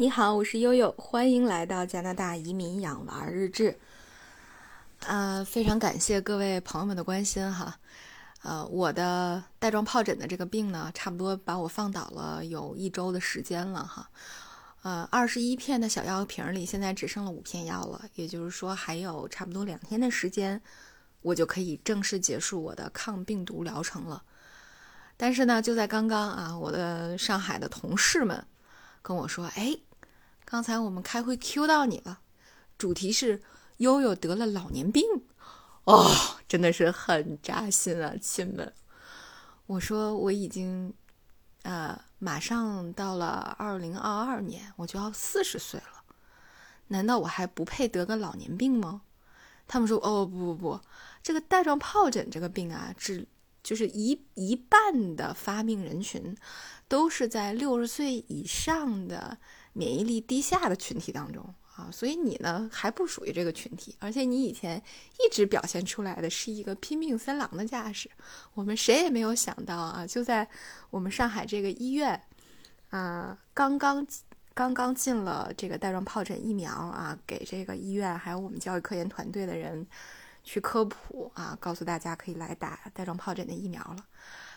你好，我是悠悠，欢迎来到加拿大移民养娃日志。呃，非常感谢各位朋友们的关心哈。呃，我的带状疱疹的这个病呢，差不多把我放倒了有一周的时间了哈。呃，二十一片的小药瓶里现在只剩了五片药了，也就是说还有差不多两天的时间，我就可以正式结束我的抗病毒疗程了。但是呢，就在刚刚啊，我的上海的同事们跟我说，哎。刚才我们开会 Q 到你了，主题是悠悠得了老年病，哦，真的是很扎心啊，亲们。我说我已经，呃，马上到了二零二二年，我就要四十岁了，难道我还不配得个老年病吗？他们说，哦，不不不，这个带状疱疹这个病啊，治就是一一半的发病人群都是在六十岁以上的。免疫力低下的群体当中啊，所以你呢还不属于这个群体，而且你以前一直表现出来的是一个拼命三郎的架势。我们谁也没有想到啊，就在我们上海这个医院啊，刚刚刚刚进了这个带状疱疹疫苗啊，给这个医院还有我们教育科研团队的人去科普啊，告诉大家可以来打带状疱疹的疫苗了。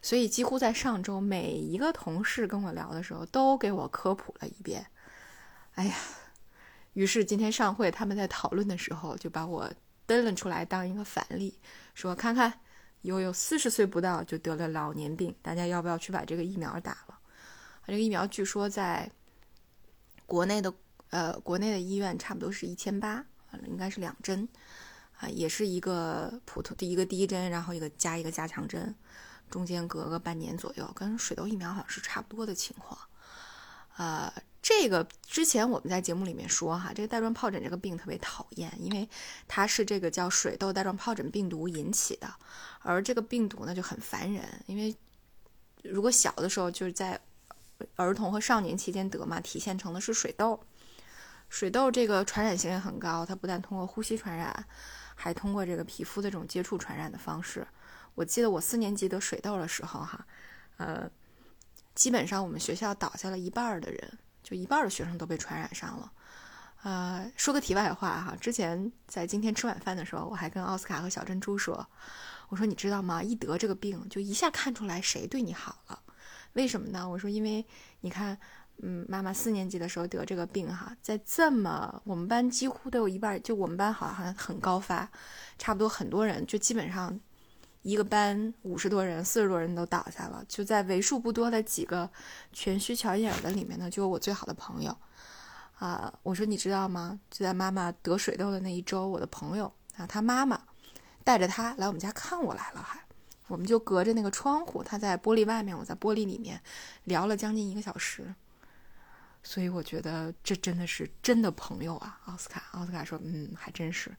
所以几乎在上周，每一个同事跟我聊的时候，都给我科普了一遍。哎呀，于是今天上会，他们在讨论的时候，就把我登了出来当一个反例，说看看悠悠四十岁不到就得了老年病，大家要不要去把这个疫苗打了？这个疫苗据说在国内的呃国内的医院差不多是一千八，应该是两针啊，也是一个普通的一个第一针，然后一个加一个加强针，中间隔个半年左右，跟水痘疫苗好像是差不多的情况，呃。这个之前我们在节目里面说哈，这个带状疱疹这个病特别讨厌，因为它是这个叫水痘带状疱疹病毒引起的，而这个病毒呢就很烦人，因为如果小的时候就是在儿童和少年期间得嘛，体现成的是水痘。水痘这个传染性也很高，它不但通过呼吸传染，还通过这个皮肤的这种接触传染的方式。我记得我四年级得水痘的时候哈，呃，基本上我们学校倒下了一半的人。就一半的学生都被传染上了，呃，说个题外话哈，之前在今天吃晚饭的时候，我还跟奥斯卡和小珍珠说，我说你知道吗？一得这个病，就一下看出来谁对你好了，为什么呢？我说因为你看，嗯，妈妈四年级的时候得这个病哈，在这么我们班几乎都有一半，就我们班好像很高发，差不多很多人就基本上。一个班五十多人，四十多人都倒下了，就在为数不多的几个全虚瞧一眼的里面呢，就有我最好的朋友。啊，我说你知道吗？就在妈妈得水痘的那一周，我的朋友啊，他妈妈带着他来我们家看我来了，还，我们就隔着那个窗户，他在玻璃外面，我在玻璃里面聊了将近一个小时。所以我觉得这真的是真的朋友啊，奥斯卡。奥斯卡说：“嗯，还真是。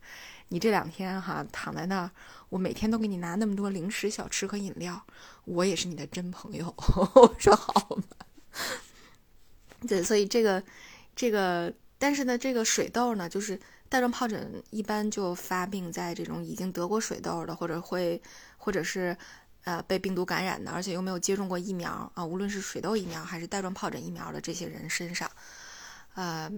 你这两天哈躺在那儿，我每天都给你拿那么多零食、小吃和饮料，我也是你的真朋友。”我说：“好。”对，所以这个这个，但是呢，这个水痘呢，就是带状疱疹，一般就发病在这种已经得过水痘的，或者会或者是。呃，被病毒感染的，而且又没有接种过疫苗啊，无论是水痘疫苗还是带状疱疹疫苗的这些人身上，呃，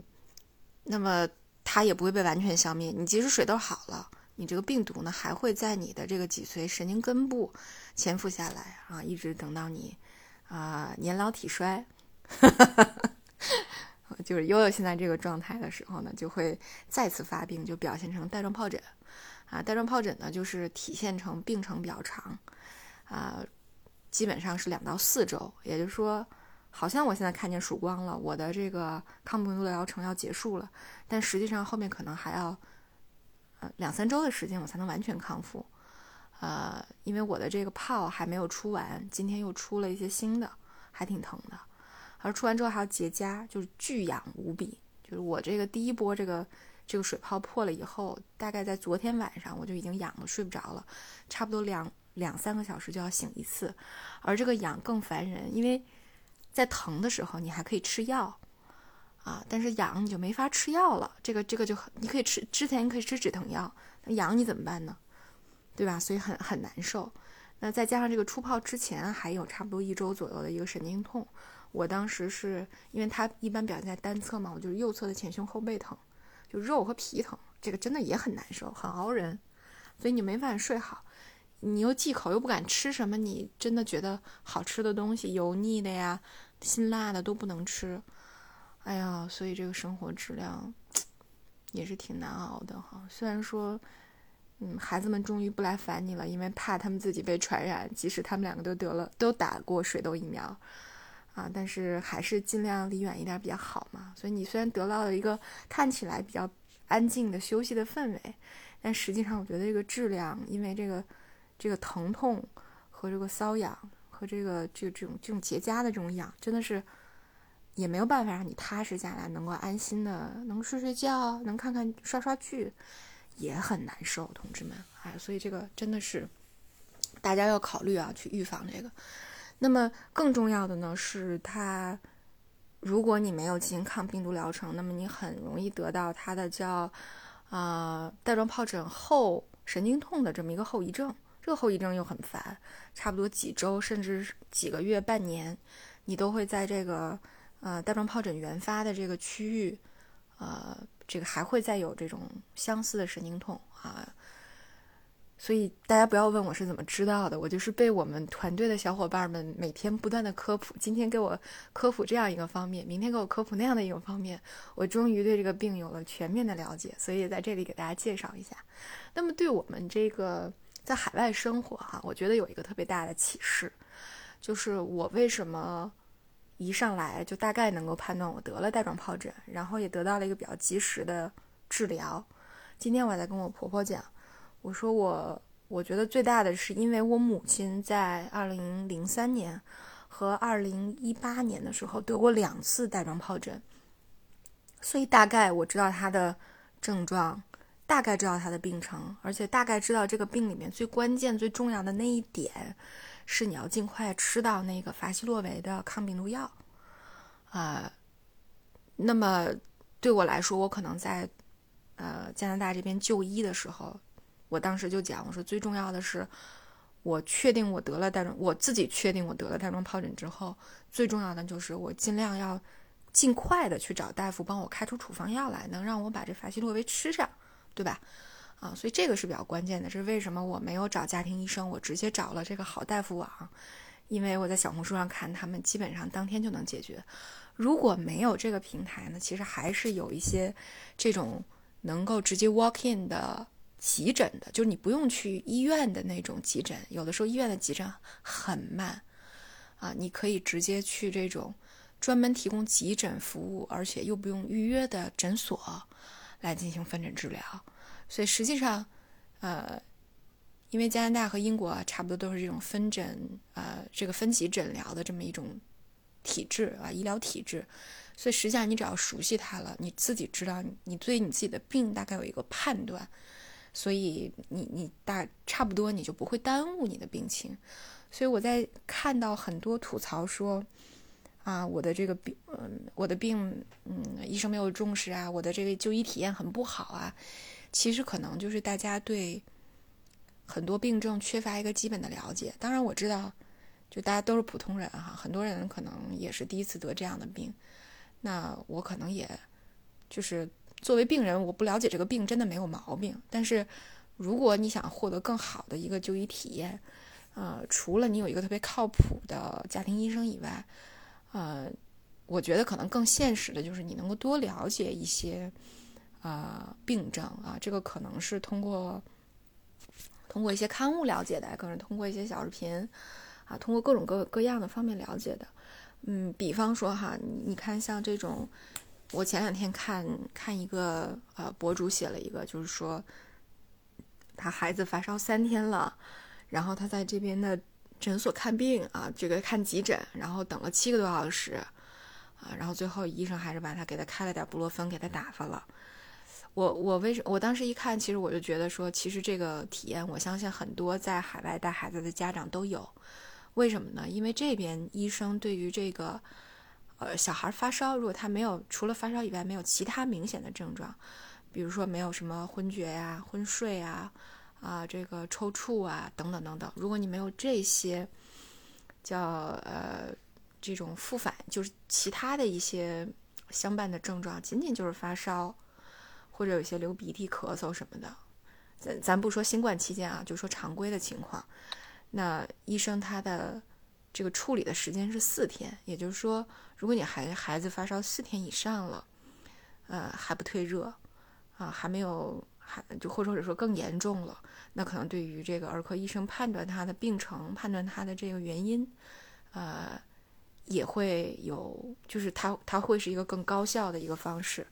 那么它也不会被完全消灭。你即使水痘好了，你这个病毒呢，还会在你的这个脊髓神经根部潜伏下来啊，一直等到你啊年老体衰，就是悠悠现在这个状态的时候呢，就会再次发病，就表现成带状疱疹啊。带状疱疹呢，就是体现成病程比较长。啊，基本上是两到四周，也就是说，好像我现在看见曙光了，我的这个抗病毒的疗程要结束了，但实际上后面可能还要呃两三周的时间，我才能完全康复。呃，因为我的这个泡还没有出完，今天又出了一些新的，还挺疼的，而出完之后还要结痂，就是巨痒无比。就是我这个第一波这个这个水泡破了以后，大概在昨天晚上我就已经痒的睡不着了，差不多两。两三个小时就要醒一次，而这个痒更烦人，因为在疼的时候你还可以吃药啊，但是痒你就没法吃药了。这个这个就很你可以吃之前你可以吃止疼药，那痒你怎么办呢？对吧？所以很很难受。那再加上这个出泡之前还有差不多一周左右的一个神经痛，我当时是因为它一般表现在单侧嘛，我就是右侧的前胸后背疼，就肉和皮疼，这个真的也很难受，很熬人，所以你没法睡好。你又忌口，又不敢吃什么，你真的觉得好吃的东西，油腻的呀、辛辣的都不能吃。哎呀，所以这个生活质量也是挺难熬的哈。虽然说，嗯，孩子们终于不来烦你了，因为怕他们自己被传染，即使他们两个都得了，都打过水痘疫苗。啊，但是还是尽量离远一点比较好嘛。所以你虽然得到了一个看起来比较安静的休息的氛围，但实际上我觉得这个质量，因为这个这个疼痛和这个瘙痒和这个这这种这种结痂的这种痒，真的是也没有办法让你踏实下来，能够安心的能睡睡觉，能看看刷刷剧，也很难受，同志们。哎，所以这个真的是大家要考虑啊，去预防这个。那么更重要的呢，是它，如果你没有进行抗病毒疗程，那么你很容易得到它的叫，啊带状疱疹后神经痛的这么一个后遗症。这个后遗症又很烦，差不多几周甚至几个月、半年，你都会在这个呃带状疱疹原发的这个区域，呃，这个还会再有这种相似的神经痛啊。所以大家不要问我是怎么知道的，我就是被我们团队的小伙伴们每天不断的科普，今天给我科普这样一个方面，明天给我科普那样的一个方面，我终于对这个病有了全面的了解，所以在这里给大家介绍一下。那么对我们这个在海外生活哈，我觉得有一个特别大的启示，就是我为什么一上来就大概能够判断我得了带状疱疹，然后也得到了一个比较及时的治疗。今天我在跟我婆婆讲。我说我，我觉得最大的是因为我母亲在二零零三年和二零一八年的时候得过两次带状疱疹，所以大概我知道她的症状，大概知道他的病程，而且大概知道这个病里面最关键、最重要的那一点是你要尽快吃到那个法西洛韦的抗病毒药啊。那么对我来说，我可能在呃加拿大这边就医的时候。我当时就讲，我说最重要的是，我确定我得了带状，我自己确定我得了带状疱疹之后，最重要的就是我尽量要尽快的去找大夫帮我开出处方药来，能让我把这法西洛韦吃上，对吧？啊，所以这个是比较关键的。这是为什么我没有找家庭医生，我直接找了这个好大夫网，因为我在小红书上看，他们基本上当天就能解决。如果没有这个平台呢，其实还是有一些这种能够直接 walk in 的。急诊的，就是你不用去医院的那种急诊，有的时候医院的急诊很慢，啊，你可以直接去这种专门提供急诊服务，而且又不用预约的诊所来进行分诊治疗。所以实际上，呃，因为加拿大和英国差不多都是这种分诊，呃，这个分级诊疗的这么一种体制啊，医疗体制。所以实际上你只要熟悉它了，你自己知道你对你自己的病大概有一个判断。所以你你大差不多你就不会耽误你的病情，所以我在看到很多吐槽说，啊我的这个病嗯我的病嗯医生没有重视啊，我的这个就医体验很不好啊，其实可能就是大家对很多病症缺乏一个基本的了解。当然我知道，就大家都是普通人哈，很多人可能也是第一次得这样的病，那我可能也就是。作为病人，我不了解这个病真的没有毛病。但是，如果你想获得更好的一个就医体验，呃，除了你有一个特别靠谱的家庭医生以外，呃，我觉得可能更现实的就是你能够多了解一些啊病症啊，这个可能是通过通过一些刊物了解的，可能通过一些小视频啊，通过各种各各样的方面了解的。嗯，比方说哈，你看像这种。我前两天看看一个呃博主写了一个，就是说他孩子发烧三天了，然后他在这边的诊所看病啊，这个看急诊，然后等了七个多小时啊，然后最后医生还是把他给他开了点布洛芬给他打发了。我我为什我当时一看，其实我就觉得说，其实这个体验，我相信很多在海外带孩子的家长都有。为什么呢？因为这边医生对于这个。呃，小孩发烧，如果他没有除了发烧以外没有其他明显的症状，比如说没有什么昏厥呀、昏睡啊、啊这个抽搐啊等等等等，如果你没有这些叫呃这种复反，就是其他的一些相伴的症状，仅仅就是发烧，或者有些流鼻涕、咳嗽什么的。咱咱不说新冠期间啊，就说常规的情况，那医生他的这个处理的时间是四天，也就是说，如果你孩孩子发烧四天以上了，呃，还不退热，啊，还没有就或者说更严重了，那可能对于这个儿科医生判断他的病程、判断他的这个原因，呃，也会有，就是他他会是一个更高效的一个方式，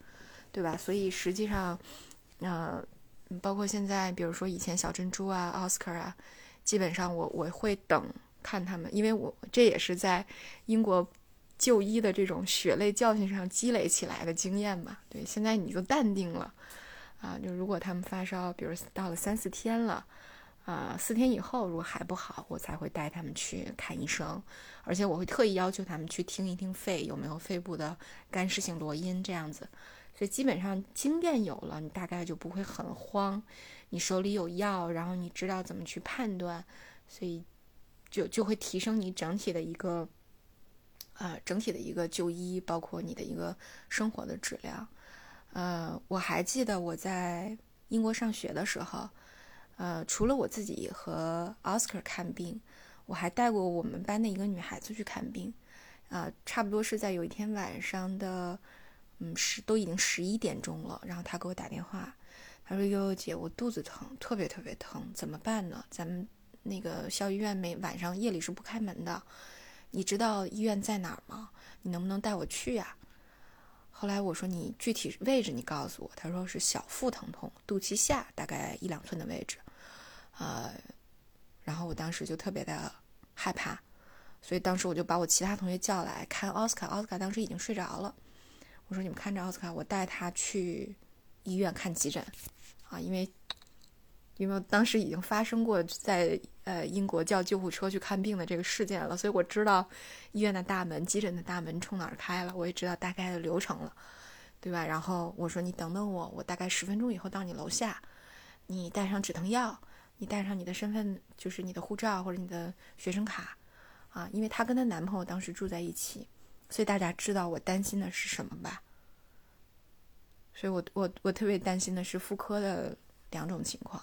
对吧？所以实际上，呃。包括现在，比如说以前小珍珠啊、奥斯卡啊，基本上我我会等看他们，因为我这也是在英国就医的这种血泪教训上积累起来的经验嘛。对，现在你就淡定了啊，就如果他们发烧，比如到了三四天了，啊，四天以后如果还不好，我才会带他们去看医生，而且我会特意要求他们去听一听肺有没有肺部的干湿性罗音这样子。所以基本上经验有了，你大概就不会很慌。你手里有药，然后你知道怎么去判断，所以就就会提升你整体的一个，呃，整体的一个就医，包括你的一个生活的质量。呃，我还记得我在英国上学的时候，呃，除了我自己和奥斯卡看病，我还带过我们班的一个女孩子去看病。啊，差不多是在有一天晚上的。嗯，十都已经十一点钟了，然后他给我打电话，他说：“悠悠姐，我肚子疼，特别特别疼，怎么办呢？咱们那个校医院每晚上夜里是不开门的，你知道医院在哪儿吗？你能不能带我去呀？”后来我说：“你具体位置你告诉我。”他说是小腹疼痛，肚脐下大概一两寸的位置，呃，然后我当时就特别的害怕，所以当时我就把我其他同学叫来看奥斯卡，奥斯卡当时已经睡着了。我说你们看着奥斯卡，我带他去医院看急诊，啊，因为因为当时已经发生过在呃英国叫救护车去看病的这个事件了，所以我知道医院的大门、急诊的大门冲哪儿开了，我也知道大概的流程了，对吧？然后我说你等等我，我大概十分钟以后到你楼下，你带上止疼药，你带上你的身份，就是你的护照或者你的学生卡，啊，因为她跟她男朋友当时住在一起。所以大家知道我担心的是什么吧？所以我我我特别担心的是妇科的两种情况，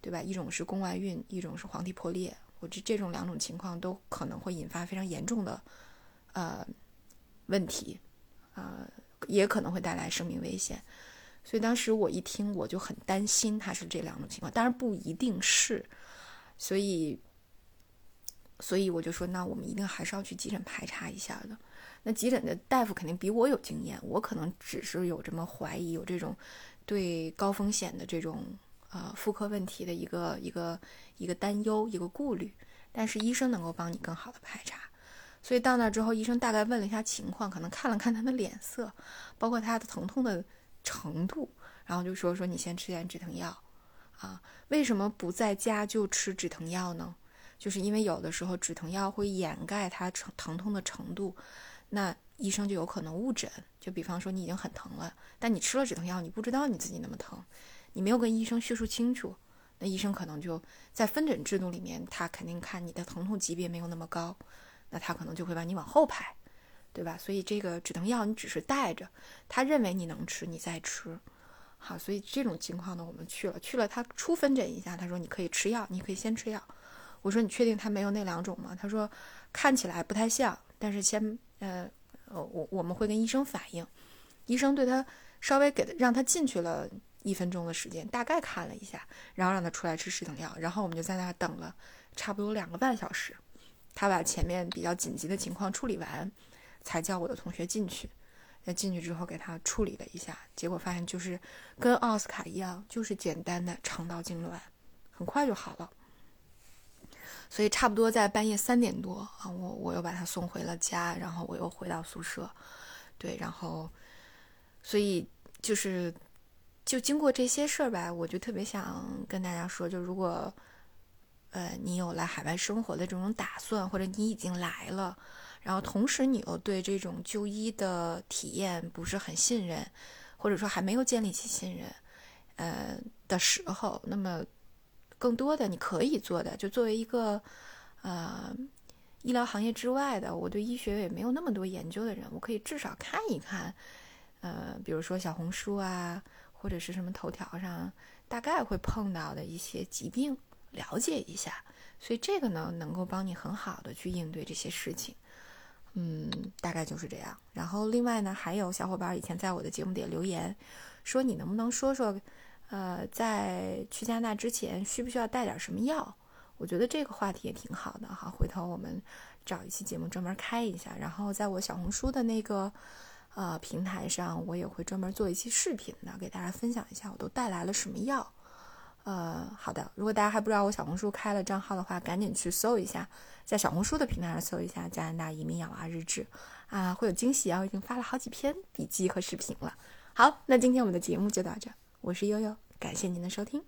对吧？一种是宫外孕，一种是黄体破裂。我这这种两种情况都可能会引发非常严重的呃问题，呃，也可能会带来生命危险。所以当时我一听，我就很担心他是这两种情况，当然不一定是。所以，所以我就说，那我们一定还是要去急诊排查一下的。那急诊的大夫肯定比我有经验，我可能只是有这么怀疑，有这种对高风险的这种呃妇科问题的一个一个一个担忧、一个顾虑。但是医生能够帮你更好的排查，所以到那之后，医生大概问了一下情况，可能看了看他的脸色，包括他的疼痛的程度，然后就说说你先吃点止疼药啊。为什么不在家就吃止疼药呢？就是因为有的时候止疼药会掩盖它疼疼痛的程度。那医生就有可能误诊，就比方说你已经很疼了，但你吃了止疼药，你不知道你自己那么疼，你没有跟医生叙述清楚，那医生可能就在分诊制度里面，他肯定看你的疼痛级别没有那么高，那他可能就会把你往后排，对吧？所以这个止疼药你只是带着，他认为你能吃，你再吃，好，所以这种情况呢，我们去了，去了他初分诊一下，他说你可以吃药，你可以先吃药，我说你确定他没有那两种吗？他说看起来不太像，但是先。呃，呃，我我们会跟医生反映，医生对他稍微给他让他进去了一分钟的时间，大概看了一下，然后让他出来吃止疼药，然后我们就在那等了差不多两个半小时，他把前面比较紧急的情况处理完，才叫我的同学进去。那进去之后给他处理了一下，结果发现就是跟奥斯卡一样，就是简单的肠道痉挛，很快就好了。所以差不多在半夜三点多啊，我我又把他送回了家，然后我又回到宿舍，对，然后，所以就是，就经过这些事儿吧，我就特别想跟大家说，就如果，呃，你有来海外生活的这种打算，或者你已经来了，然后同时你又对这种就医的体验不是很信任，或者说还没有建立起信任，呃的时候，那么。更多的你可以做的，就作为一个，呃，医疗行业之外的，我对医学也没有那么多研究的人，我可以至少看一看，呃，比如说小红书啊，或者是什么头条上大概会碰到的一些疾病，了解一下。所以这个呢，能够帮你很好的去应对这些事情。嗯，大概就是这样。然后另外呢，还有小伙伴以前在我的节目底下留言，说你能不能说说，呃，在去加拿大之前需不需要带点什么药？我觉得这个话题也挺好的哈，回头我们找一期节目专门开一下，然后在我小红书的那个呃平台上，我也会专门做一期视频的，给大家分享一下我都带来了什么药。呃，好的，如果大家还不知道我小红书开了账号的话，赶紧去搜一下，在小红书的平台上搜一下加拿大移民养娃日志啊，会有惊喜啊！我已经发了好几篇笔记和视频了。好，那今天我们的节目就到这，我是悠悠，感谢您的收听。